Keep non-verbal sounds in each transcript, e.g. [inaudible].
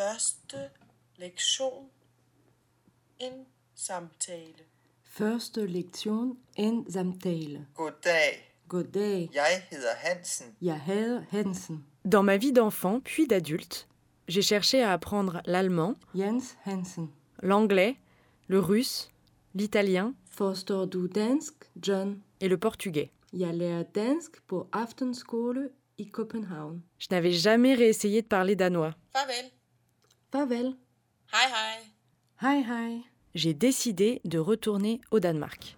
Første lektion. En samtale. Første lektion en samtale. Goddag, Goddag, jeg hedder Hansen. jeg hedder Hansen. Dans ma vie d'enfant puis d'adulte, j'ai cherché à apprendre l'allemand, Jens Hansen. l'anglais, le russe, l'italien Forstår du dansk, John? et le portugais. Jeg lærer dansk på aftenskole i København. Je n'avais jamais réessayé de parler danois. Farvel. Farvel. Hej hej. Hej hej. J'ai décidé de retourner au Danemark.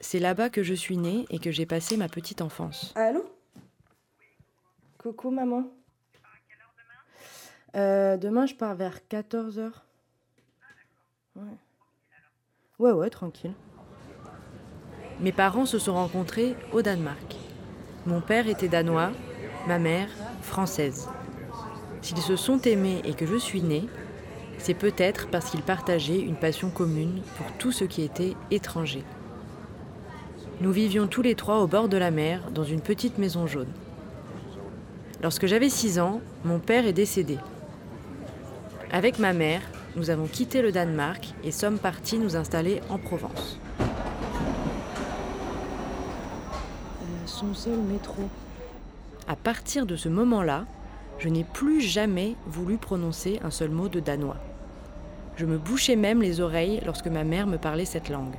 C'est là-bas que je suis née et que j'ai passé ma petite enfance. Allô? Coucou maman. Euh, demain je pars vers 14h. Ouais. Ouais ouais, tranquille. Mes parents se sont rencontrés au Danemark. Mon père était danois, ma mère française. S'ils se sont aimés et que je suis née, c'est peut-être parce qu'ils partageaient une passion commune pour tout ce qui était étranger. Nous vivions tous les trois au bord de la mer dans une petite maison jaune. Lorsque j'avais 6 ans, mon père est décédé. Avec ma mère, nous avons quitté le Danemark et sommes partis nous installer en Provence. Euh, son seul métro. À partir de ce moment-là, je n'ai plus jamais voulu prononcer un seul mot de danois. Je me bouchais même les oreilles lorsque ma mère me parlait cette langue.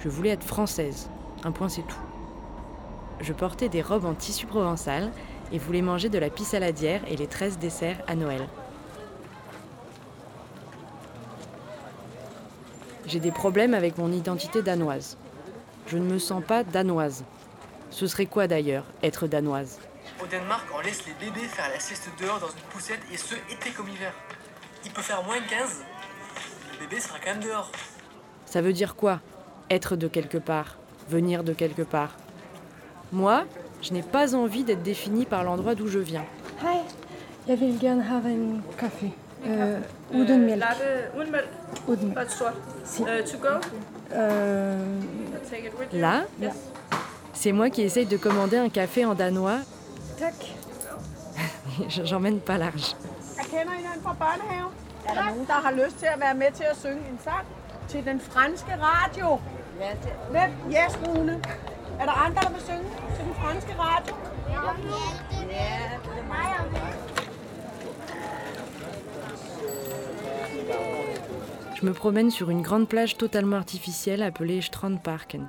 Je voulais être française, un point c'est tout. Je portais des robes en tissu provençal et voulais manger de la pisse saladière et les 13 desserts à Noël. J'ai des problèmes avec mon identité danoise. Je ne me sens pas danoise. Ce serait quoi d'ailleurs, être danoise? Au Danemark, on laisse les bébés faire la sieste dehors dans une poussette et ce, été comme hiver. Il peut faire moins de 15, le bébé sera quand même dehors. Ça veut dire quoi Être de quelque part, venir de quelque part? Moi, je n'ai pas envie d'être définie par l'endroit d'où je viens. Hej, jeg vil gerne have en kaffe. Øh, uden. Latte uden sort. Si. Uh, to go? Take it with you. Là, c'est moi qui essaye de commander un café en danois. Tak. [laughs] J'emmène pas large. Jeg kender hinanden fra børnehave. Er der nogen, der har lyst til at være med til at synge en sang til den franske radio? Hvem? Yes, Rune. Er der andre, der vil synge til den franske radio? Je me promène sur une grande plage totalement artificielle appelée Strandparken.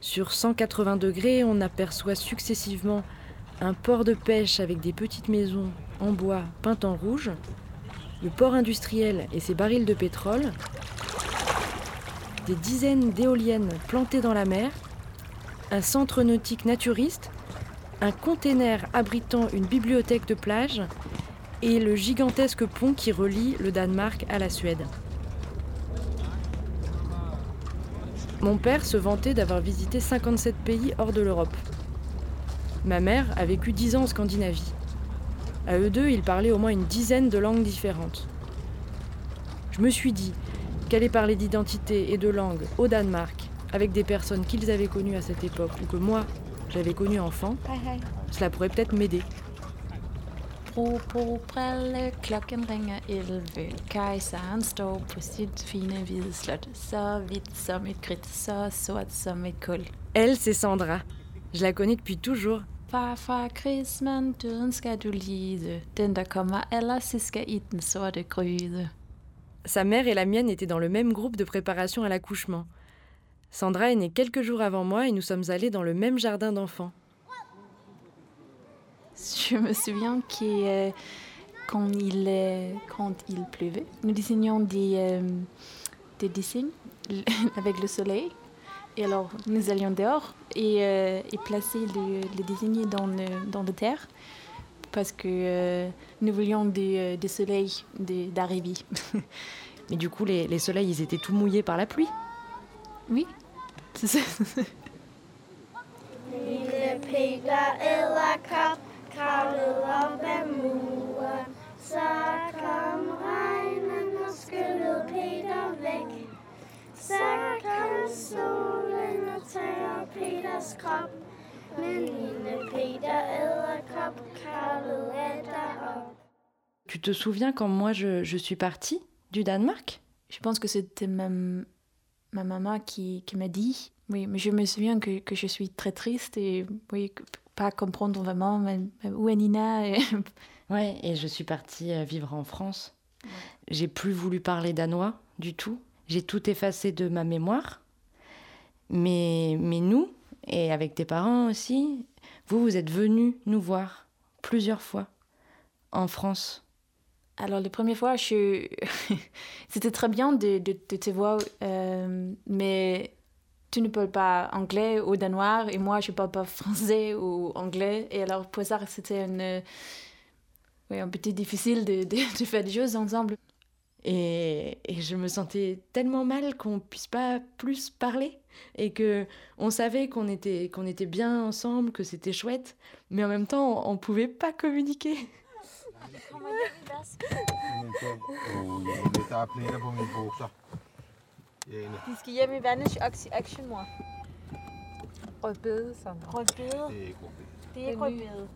Sur 180 degrés, on aperçoit successivement un port de pêche avec des petites maisons en bois peintes en rouge, le port industriel et ses barils de pétrole, des dizaines d'éoliennes plantées dans la mer, un centre nautique naturiste, un container abritant une bibliothèque de plage et le gigantesque pont qui relie le Danemark à la Suède. Mon père se vantait d'avoir visité 57 pays hors de l'Europe. Ma mère a vécu 10 ans en Scandinavie. À eux deux, ils parlaient au moins une dizaine de langues différentes. Je me suis dit qu'aller parler d'identité et de langue au Danemark avec des personnes qu'ils avaient connues à cette époque ou que moi j'avais connues enfant, cela pourrait peut-être m'aider. Bro, bro, brille, klokken ringer 11. Kejseren står på sit fine hvide slot. Så hvidt som et kridt, så sort som et kul. Elle, c'est Sandra. Je la connais depuis toujours. Far fra krigsmand, døden skal du lide. Den, der kommer allersidst, skal i den sorte gryde. Sa mère et la mienne étaient dans le même groupe de préparation à l'accouchement. Sandra est née quelques jours avant moi et nous sommes allés dans le même jardin d'enfants. Je me souviens que euh, quand, il, euh, quand il pleuvait, nous désignions des, euh, des dessins [laughs] avec le soleil. Et alors, nous allions dehors et, euh, et placer le, le désigné dans, le, dans la terre parce que euh, nous voulions des, des soleils de- d'arrivée. [laughs] Mais du coup, les, les soleils, ils étaient tout mouillés par la pluie. oui, [laughs] c'est ça. Tu te souviens quand moi je, suis partie du Danemark? Je pense que c'était ma, ma maman qui, m'a dit. Oui, mais je me souviens que, que je suis très triste et oui, pas comprendre vraiment où est Nina. et- [laughs] Ouais, et je suis partie euh, vivre en France. J'ai plus voulu parler danois du tout. J'ai tout effacé de ma mémoire. Mais, mais nous, et avec tes parents aussi, vous, vous êtes venus nous voir plusieurs fois en France. Alors, les premières fois, je... [laughs] c'était très bien de, de, de te voir, euh, mais tu ne parles pas anglais ou danois, et moi, je ne parle pas français ou anglais. Et alors, pour ça, c'était une, oui, un petit difficile de, de, de faire des choses ensemble. Et, et je me sentais tellement mal qu'on puisse pas plus parler et que on savait qu'on était qu'on était bien ensemble, que c'était chouette, mais en même temps on, on pouvait pas communiquer. [laughs] Det er pletter på mine bukser. Jane, De skal hjem i Vantage Action- Action, mor. Rødbede, Sandra. Rødbede. det er ikke godt. Det er ikke rødbede.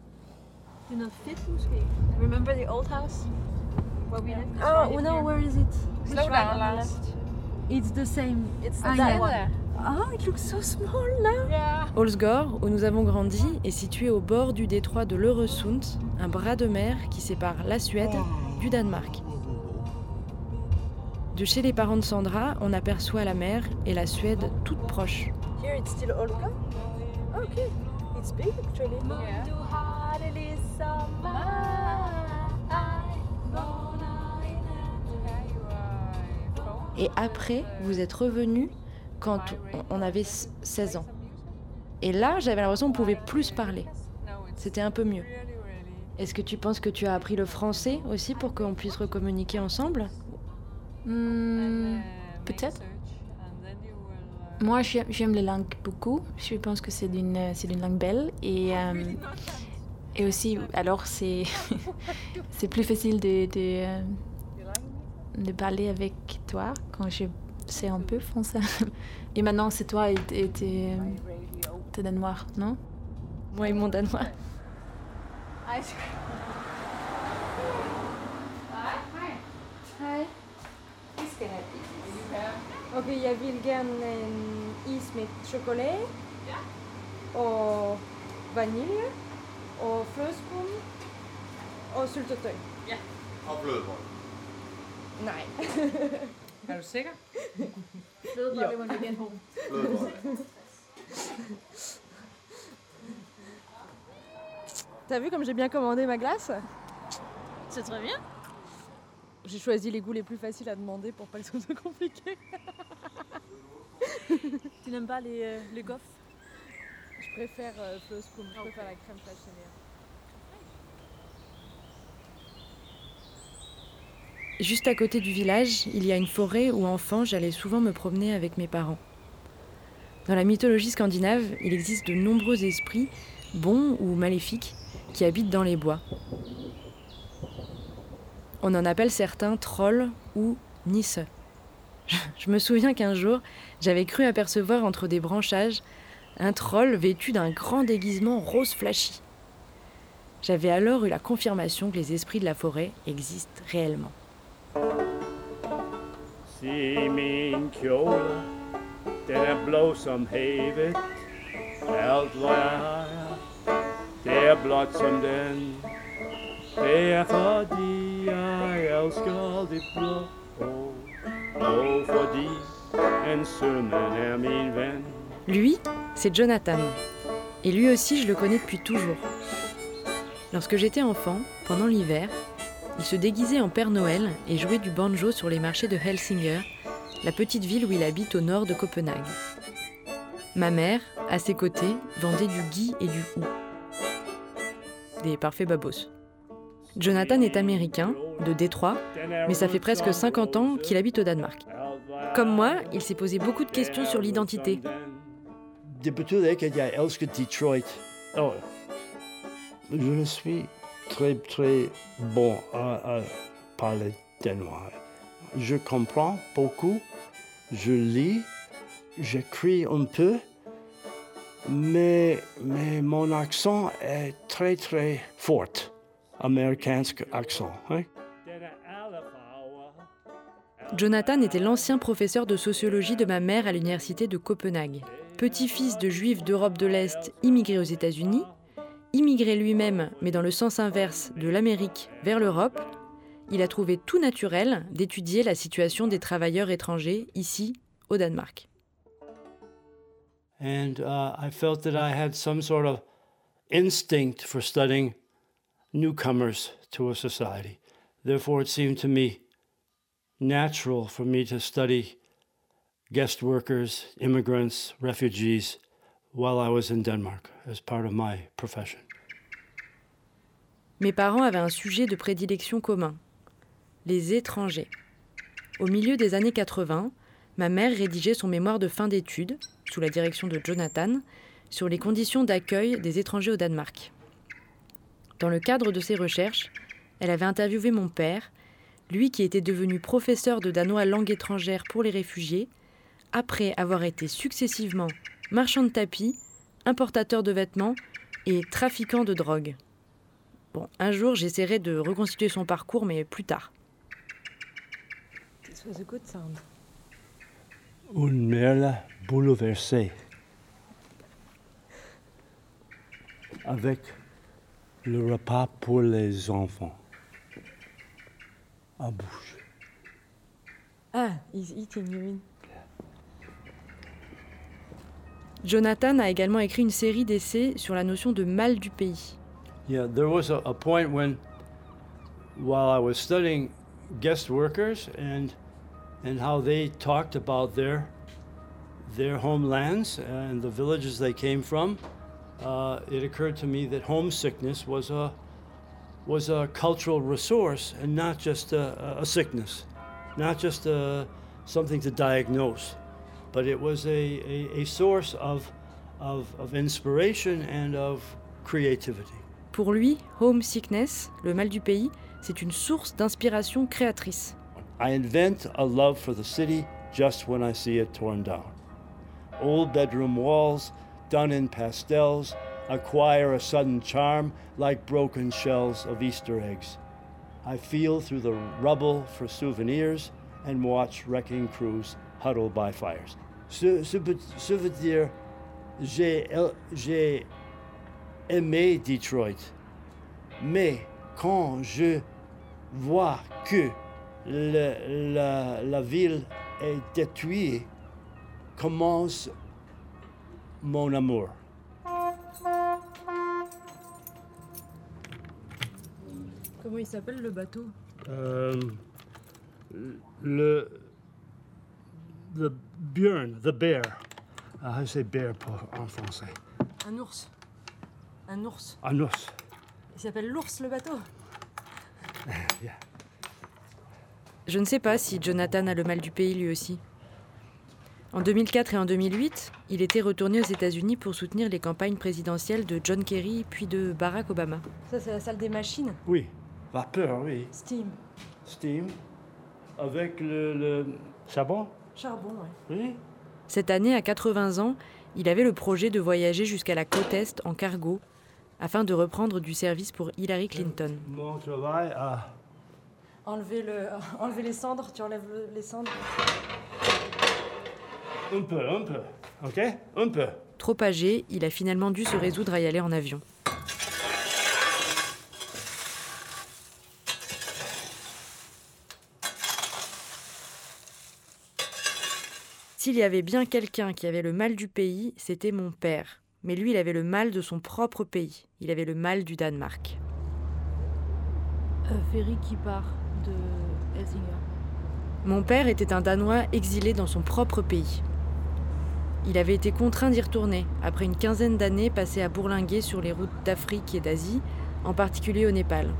Det er noget fedt, måske. Remember the old house? Where we lived? Oh, no, where is it? Slow down, Lars. It's the same. It's Ah, that yeah. one. Oh, it looks so small now. Yeah. Où nous avons grandi, est situé au bord du détroit de l'Øresund, un bras de mer qui sépare la Suède du Danemark. De chez les parents de Sandra, on aperçoit la mer et la Suède toutes proches. Here it's still Olga. Okay. It's big, actually. Yeah. Du har det ligesom Et après, vous êtes revenu quand on on avait 16 ans. Et là, j'avais l'impression qu'on pouvait plus parler. C'était un peu mieux. Est-ce que tu penses que tu as appris le français aussi pour qu'on puisse recommuniquer ensemble? Hmm, Peut-être. Moi, j'ai- j'aime les langues beaucoup. Je pense que c'est une, une langue belle. Et, euh, et aussi, alors, [laughs] c'est plus facile de, de, euh, de parler avec toi quand je sais un peu français. [laughs] Et maintenant, c'est toi et t'es danois, non? Moi et mon danois. Hej. Vi skal have is. Okay, jeg vil gerne en is med. Ja. Og vanilje. Og flødeskum. Og syltetøj. Ja. Og blødbrød. Nej. Er du sikker? T'as vu comme j'ai bien commandé ma glace? C'est très bien. J'ai choisi les goûts les plus faciles à demander pour pas que ce soit trop compliqué. Tu n'aimes pas les, euh, les gaufres Je préfère euh, Flødeskum, je préfère la crème chez Juste à côté du village, il y a une forêt où enfant j'allais souvent me promener avec mes parents. Dans la mythologie scandinave, il existe de nombreux esprits, bons ou maléfiques, qui habitent dans les bois. On en appelle certains trolls ou nisse. Je, je me souviens qu'un jour, j'avais cru apercevoir entre des branchages un troll vêtu d'un grand déguisement rose flashy. J'avais alors eu la confirmation que les esprits de la forêt existent réellement. Ven. Lui, c'est Jonathan. Et lui aussi, je le connais depuis toujours. Lorsque j'étais enfant, pendant l'hiver, il se déguisait en Père Noël et jouait du banjo sur les marchés de Helsinger, la petite ville où il habite au nord de Copenhague. Ma mère, à ses côtés, vendait du gui et du hou. Des parfaits babos. Jonathan est américain, de Détroit, mais ça fait presque 50 ans qu'il habite au Danemark. Comme moi, il s'est posé beaucoup de questions sur l'identité. Oh, Je suis très, très bon à, à parler danois. Je comprends beaucoup, je lis, j'écris un peu, mais, mais mon accent est très, très fort. Américain accent. Hein? Jonathan était l'ancien professeur de sociologie de ma mère à l'université de Copenhague. Petit-fils de juifs d'Europe de l'Est immigrés aux États-Unis, immigré lui-même, mais dans le sens inverse de l'Amérique vers l'Europe, il a trouvé tout naturel d'étudier la situation des travailleurs étrangers ici, au Danemark. And uh, I felt that I had some sort of instinct for studying newcomers to a society. Therefore, it seemed to me natural for me to study guest workers, immigrants, refugees while I was in Denmark as part of my profession. Mes parents avaient un sujet de prédilection commun les étrangers. Au milieu des années 80, ma mère rédigeait son mémoire de fin d'études, sous la direction de Jonathan, sur les conditions d'accueil des étrangers au Danemark. Dans le cadre de ses recherches, elle avait interviewé mon père, lui qui était devenu professeur de danois langue étrangère pour les réfugiés, après avoir été successivement marchand de tapis, importateur de vêtements et trafiquant de drogue. Bon, un jour j'essaierai de reconstituer son parcours, mais plus tard. This was a good sound. Une merle bouleversée. Avec le repas pour les enfants. À bouche. Ah, he's eating, you mean? Jonathan a également écrit une série d'essais sur la notion de mal du pays. Yeah, there was a, a point when, while I was studying guest workers and and how they talked about their their homelands and the villages they came from, uh, it occurred to me that homesickness was a was a cultural resource and not just a, a sickness, not just a, something to diagnose, but it was a, a, a source of, of, of inspiration and of creativity. Pour lui, homesickness, le mal du pays, c'est une source d'inspiration créatrice. I invent a love for the city just when I see it torn down. Old bedroom walls, done in pastels, acquire a sudden charm like broken shells of Easter eggs. I feel through the rubble for souvenirs and watch wrecking crews huddle by fires. Ce, veut dire, j'ai j'ai aimé Detroit, mais quand je vois que le- la, la ville est détruite, commence mon amour. Comment il s'appelle le bateau? Euh, le the Björn, the bear. Ah, je sais bear pour- en français. Un ours. Un ours. Un ours. Il s'appelle l'ours le bateau. [laughs] Yeah. Je ne sais pas si Jonathan a le mal du pays lui aussi. En 2004 et en 2008, il était retourné aux États-Unis pour soutenir les campagnes présidentielles de John Kerry puis de Barack Obama. Ça, c'est la salle des machines? Oui, vapeur, oui. Steam. Steam. Avec le, le charbon, Charbon, ouais. oui. Cette année, à 80 ans, il avait le projet de voyager jusqu'à la côte Est en cargo afin de reprendre du service pour Hillary Clinton. Mon travail à Enlever, le... [laughs] Enlever les cendres, tu enlèves le- les cendres. Un peu, un peu. OK? Un peu. Trop âgé, il a finalement dû se résoudre à y aller en avion. S'il y avait bien quelqu'un qui avait le mal du pays, c'était mon père. Mais lui, il avait le mal de son propre pays. Il avait le mal du Danemark. Un ferry qui part de Helsinger. Mon père était un Danois exilé dans son propre pays. Il avait été contraint d'y retourner après une quinzaine d'années passées à bourlinguer sur les routes d'Afrique et d'Asie, en particulier au Népal.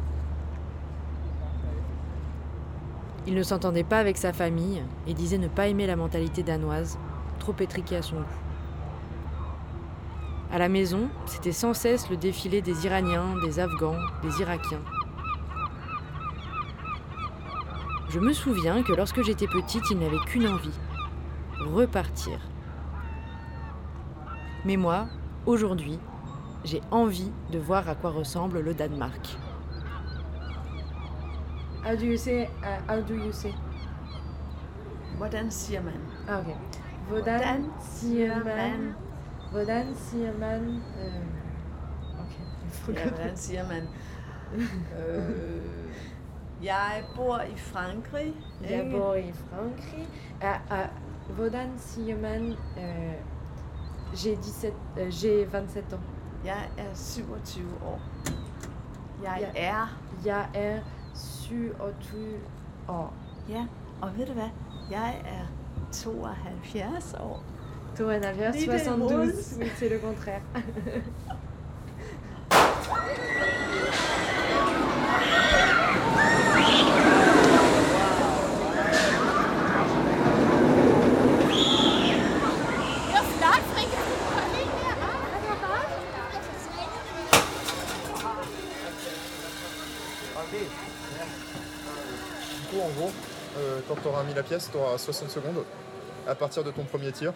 Il ne s'entendait pas avec sa famille et disait ne pas aimer la mentalité danoise, trop étriquée à son goût. À la maison, c'était sans cesse le défilé des Iraniens, des Afghans, des Irakiens. Je me souviens que lorsque j'étais petite, il n'avait qu'une envie repartir. Mais moi, aujourd'hui, j'ai envie de voir à quoi ressemble le Danemark. How do you say? Uh, how do you say? Hvordan siger man? Ah. Hvordan siger man... Hvordan siger man... Okay. Ja, hvordan siger man? [laughs] jeg bor i Frankrig. Jeg ikke? bor i Frankrig. Hvordan siger man... J'ai 17... Øh, j'ai 27 ans. Jeg er 27 år. Jeg Ja. er... Jeg er 27 år. Ja, og ved du hvad? Jeg er 72 år. 72, Lige det 72. modne. [laughs] Oui, c'est le contraire. [laughs] Du coup, en gros, euh, quand tu auras mis la pièce, tu auras 60 secondes à partir de ton premier tir,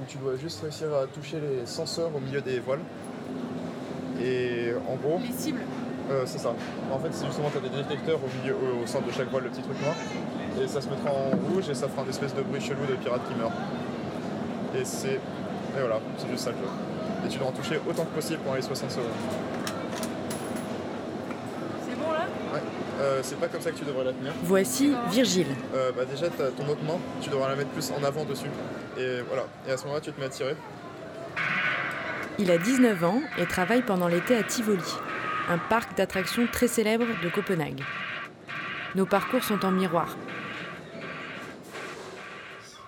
où tu dois juste réussir à toucher les senseurs au milieu des voiles. Et en gros. Les cibles. Euh, c'est ça. En fait, c'est justement, tu as des détecteurs au milieu, au, au centre de chaque voile, le petit truc noir. Et ça se mettra en rouge et ça fera un espèce de bruit chelou de pirate qui meurt. Et c'est. Et voilà, c'est juste ça le jeu. Et tu dois en toucher autant que possible pendant les 60 secondes. C'est bon là Ouais. Euh, c'est pas comme ça que tu devrais la tenir. Voici Virgile. Euh, bah déjà, t'as ton autre main, tu devras la mettre plus en avant dessus. Et voilà. Et à ce moment-là, tu te mets à tirer. Il a 19 ans et travaille pendant l'été à Tivoli, un parc d'attractions très célèbre de Copenhague. Nos parcours sont en miroir.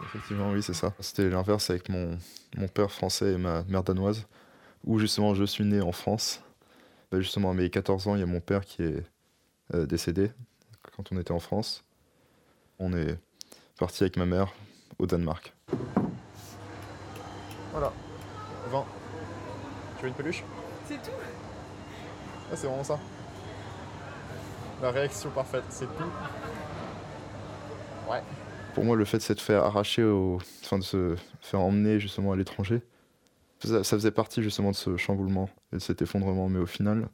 Effectivement, oui, c'est ça. C'était l'inverse avec mon, mon père français et ma mère danoise, où justement je suis né en France. Bah, justement, à mes 14 ans, il y a mon père qui est euh, décédé quand on était en France. On est parti avec ma mère au Danemark. Voilà, 20. Tu veux une peluche? C'est tout Ah, c'est vraiment ça. La réaction parfaite, c'est tout. Ouais. Pour moi, le fait de s'être fait arracher, au... enfin de se faire emmener justement à l'étranger, ça, ça faisait partie justement de ce chamboulement et de cet effondrement. Mais au final,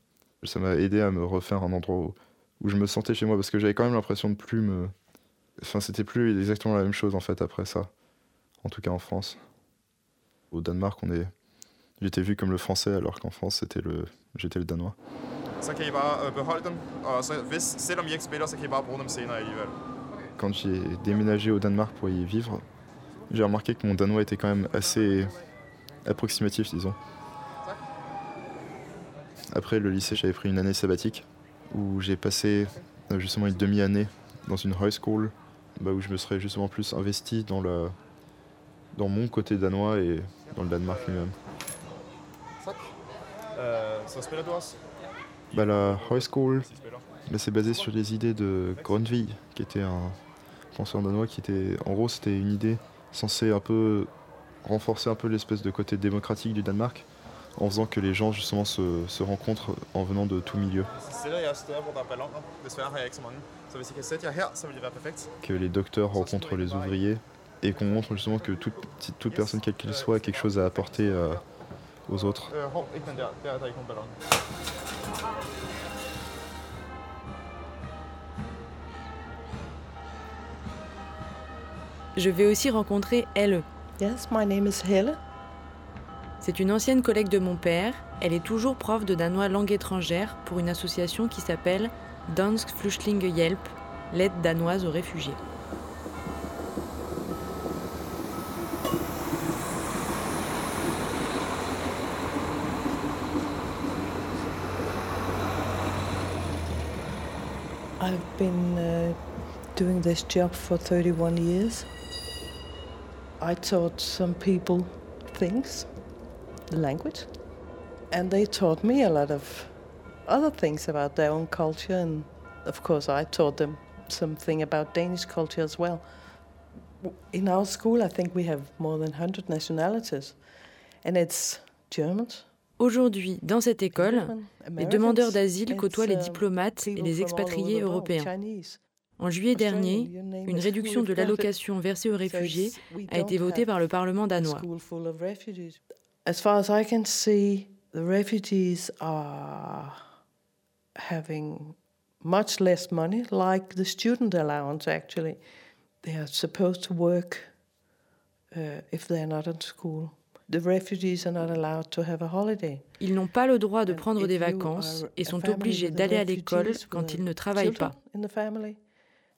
ça m'a aidé à me refaire un endroit où, où je me sentais chez moi parce que j'avais quand même l'impression de plus me. Enfin, c'était plus exactement la même chose en fait après ça. En tout cas en France. Au Danemark, on est. J'étais vu comme le français alors qu'en France, c'était le. J'étais le danois. Øh. Quand j'ai déménagé au Danemark pour y vivre, j'ai remarqué que mon danois était quand même assez approximatif, disons. Après le lycée, j'avais pris une année sabbatique où j'ai passé euh, justement une demi-année dans une high school bah, où je me serais justement plus investi dans, la, dans mon côté danois et dans le Danemark lui-même. Også? Bah, la high school, bah, c'est basé sur les idées de Grundtvig, qui était un penseur danois, qui était, en gros, c'était une idée censée un peu renforcer un peu l'espèce de côté démocratique du Danemark, en faisant que les gens justement se, se rencontrent en venant de tout milieu. Que les docteurs rencontrent les ouvriers et qu'on montre justement que toute, toute personne, quelle qu'elle soit, a quelque chose à apporter euh, aux autres. Ballon. Je vais aussi rencontrer Elle. Yes, my name is Helle. C'est une ancienne collègue de mon père. Elle est toujours prof de danois langue étrangère pour une association qui s'appelle Dansk Flüchtlingehjælp, l'aide danoise aux réfugiés. I've been uh, doing this job for 31 years. I taught some people things, the language, and they taught me a lot of other things about their own culture, and of course, I taught them something about Danish culture as well. In our school, I think we have more than 100 nationalities, and it's Germans, Aujourd'hui, dans cette école, les demandeurs d'asile côtoient les diplomates et les expatriés européens. En juillet dernier, une réduction de l'allocation versée aux réfugiés a été votée par le Parlement danois. School full of refugees. As far as I can see, the refugees are having much less money, like the student allowance actually. they are supposed to work uh, if they are not in school. The refugees are not allowed to have a holiday. Ils n'ont pas le droit de prendre des vacances et sont obligés d'aller à l'école quand ils ne travaillent pas. In the family,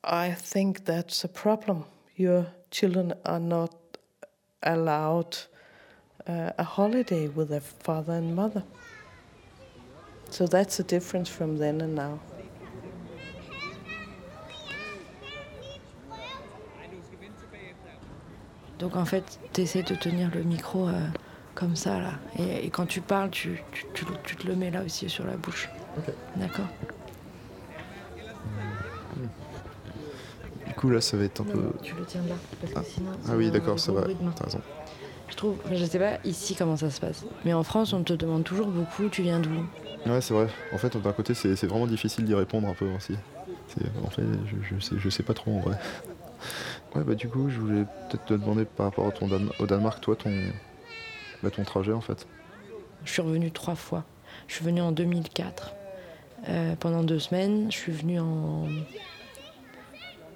I think that's a problem. Your children are not allowed uh, a holiday with their father and mother. So that's a difference from then and now. Donc en fait, tu essaies de tenir le micro euh, comme ça là. Et, et quand tu parles, tu, tu, tu, tu te le mets là aussi sur la bouche. Ok. D'accord Du coup, là, ça va être un Non, peu. non, tu le tiens là, parce que Ah. sinon, Ah oui, d'accord, ça va. T'as raison. Je trouve, je sais pas ici comment ça se passe. Mais en France, on te demande toujours beaucoup, tu viens d'où? Ouais, c'est vrai. En fait, d'un côté, c'est vraiment difficile d'y répondre un peu aussi. En fait, je, je sais, je sais pas trop en vrai. [laughs] Ouais, bah du coup, je voulais peut-être te demander par rapport à ton Dan- au Danemark, toi, ton, bah, ton trajet en fait. Je suis revenue trois fois. Je suis venue en 2004 euh, pendant deux semaines. Je suis venue en,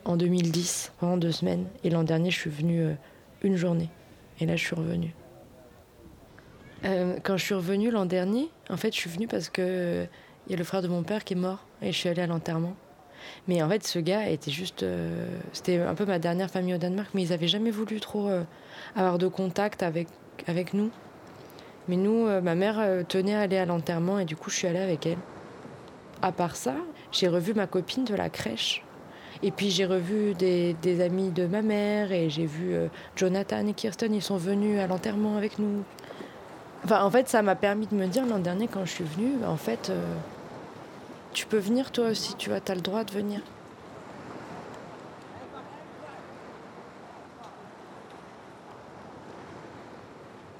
en 2010 pendant deux semaines. Et l'an dernier, je suis venue euh, une journée. Et là, je suis revenue. Euh, quand je suis revenue l'an dernier, en fait, je suis venue parce que euh, il y a le frère de mon père qui est mort et je suis allée à l'enterrement. Mais en fait, ce gars était juste. euh, C'était un peu ma dernière famille au Danemark, mais ils avaient jamais voulu trop euh, avoir de contact avec, avec nous. Mais nous, euh, ma mère euh, tenait à aller à l'enterrement et du coup, je suis allée avec elle. À part ça, j'ai revu ma copine de la crèche. Et puis j'ai revu des, amis de ma mère et j'ai vu euh, Jonathan et Kirsten, ils sont venus à l'enterrement avec nous. Enfin, en fait, ça m'a permis de me dire l'an dernier quand je suis venue, bah, en fait, euh, tu peux venir toi aussi, tu vois, t'as le droit de venir.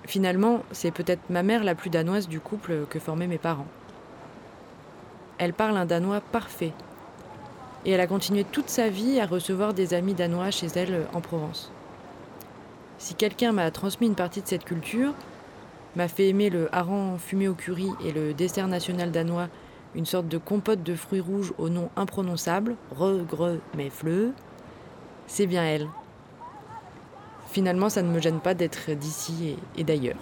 Finalement, c'est peut-être ma mère la plus danoise du couple que formaient mes parents. Elle parle un danois parfait. Et elle a continué toute sa vie à recevoir des amis danois chez elle en Provence. Si quelqu'un m'a transmis une partie de cette culture, m'a fait aimer le hareng fumé au curry et le dessert national danois, une sorte de compote de fruits rouges au nom imprononçable, regre mais fleu, c'est bien elle. Finalement, ça ne me gêne pas d'être d'ici et, et d'ailleurs.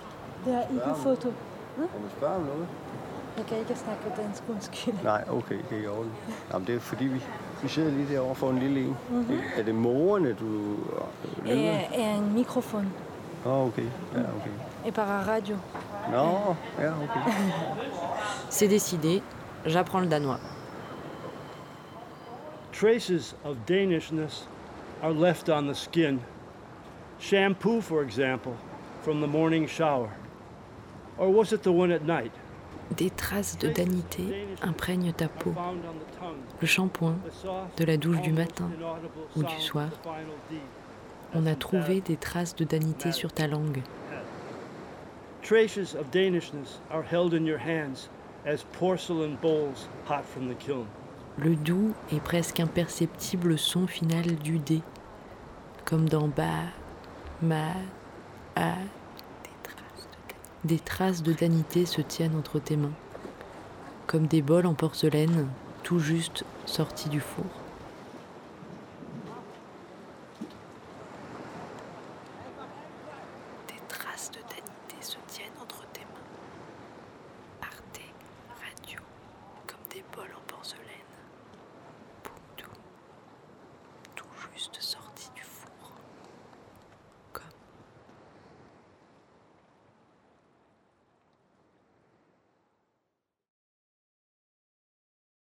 Det ikke foto. Må man spørge om noget? Jeg kan ikke snakke dansk, undskyld. [laughs] Nej, okay, det er i orden. Jamen, det er fordi, vi, vi sidder lige derovre for en lille en. Mhm. Er det morerne, du øh, Er, er en mikrofon. Åh, okay. Ja, okay. Et par radio. Nå, ja, okay. [laughs] C'est décidé, j'apprends le danois. Traces of Danishness are left on the skin. Shampoo, for example, from the morning shower. Or was it the one at night? Des traces de danité imprègnent ta peau. Le shampoing de la douche du matin ou du soir. On a trouvé des traces de danité sur ta langue. Traces of Danishness are held in your hands as porcelain bowls hot from the kiln. Le doux et presque imperceptible son final du dé. Comme dans Ba, Ma, A. Des traces de danité se tiennent entre tes mains. Comme des bols en porcelaine, tout juste sortis du four.